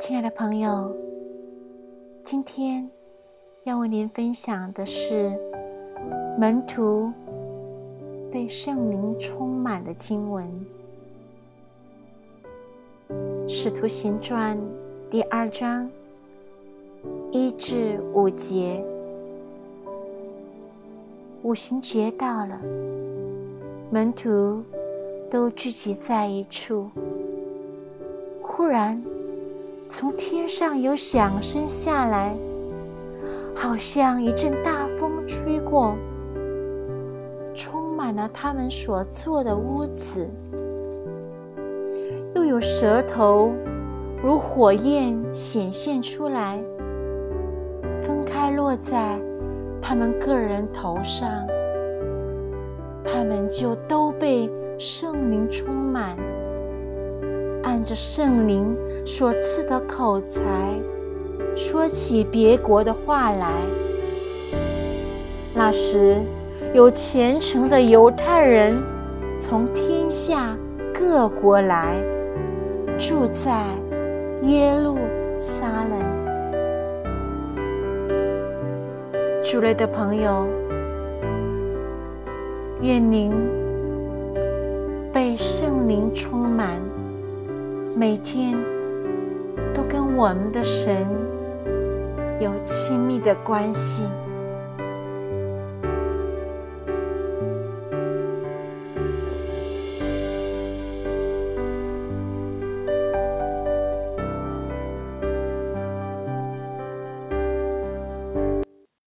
亲爱的朋友，今天要为您分享的是门徒被圣灵充满的经文，《使徒行传》第二章一至五节。五旬节到了，门徒都聚集在一处。忽然，从天上有响声下来，好像一阵大风吹过，充满了他们所坐的屋子。又有舌头如火焰显现出来，分开落在。他们个人头上，他们就都被圣灵充满，按着圣灵所赐的口才，说起别国的话来。那时，有虔诚的犹太人从天下各国来，住在耶路撒冷。主内的朋友，愿您被圣灵充满，每天都跟我们的神有亲密的关系。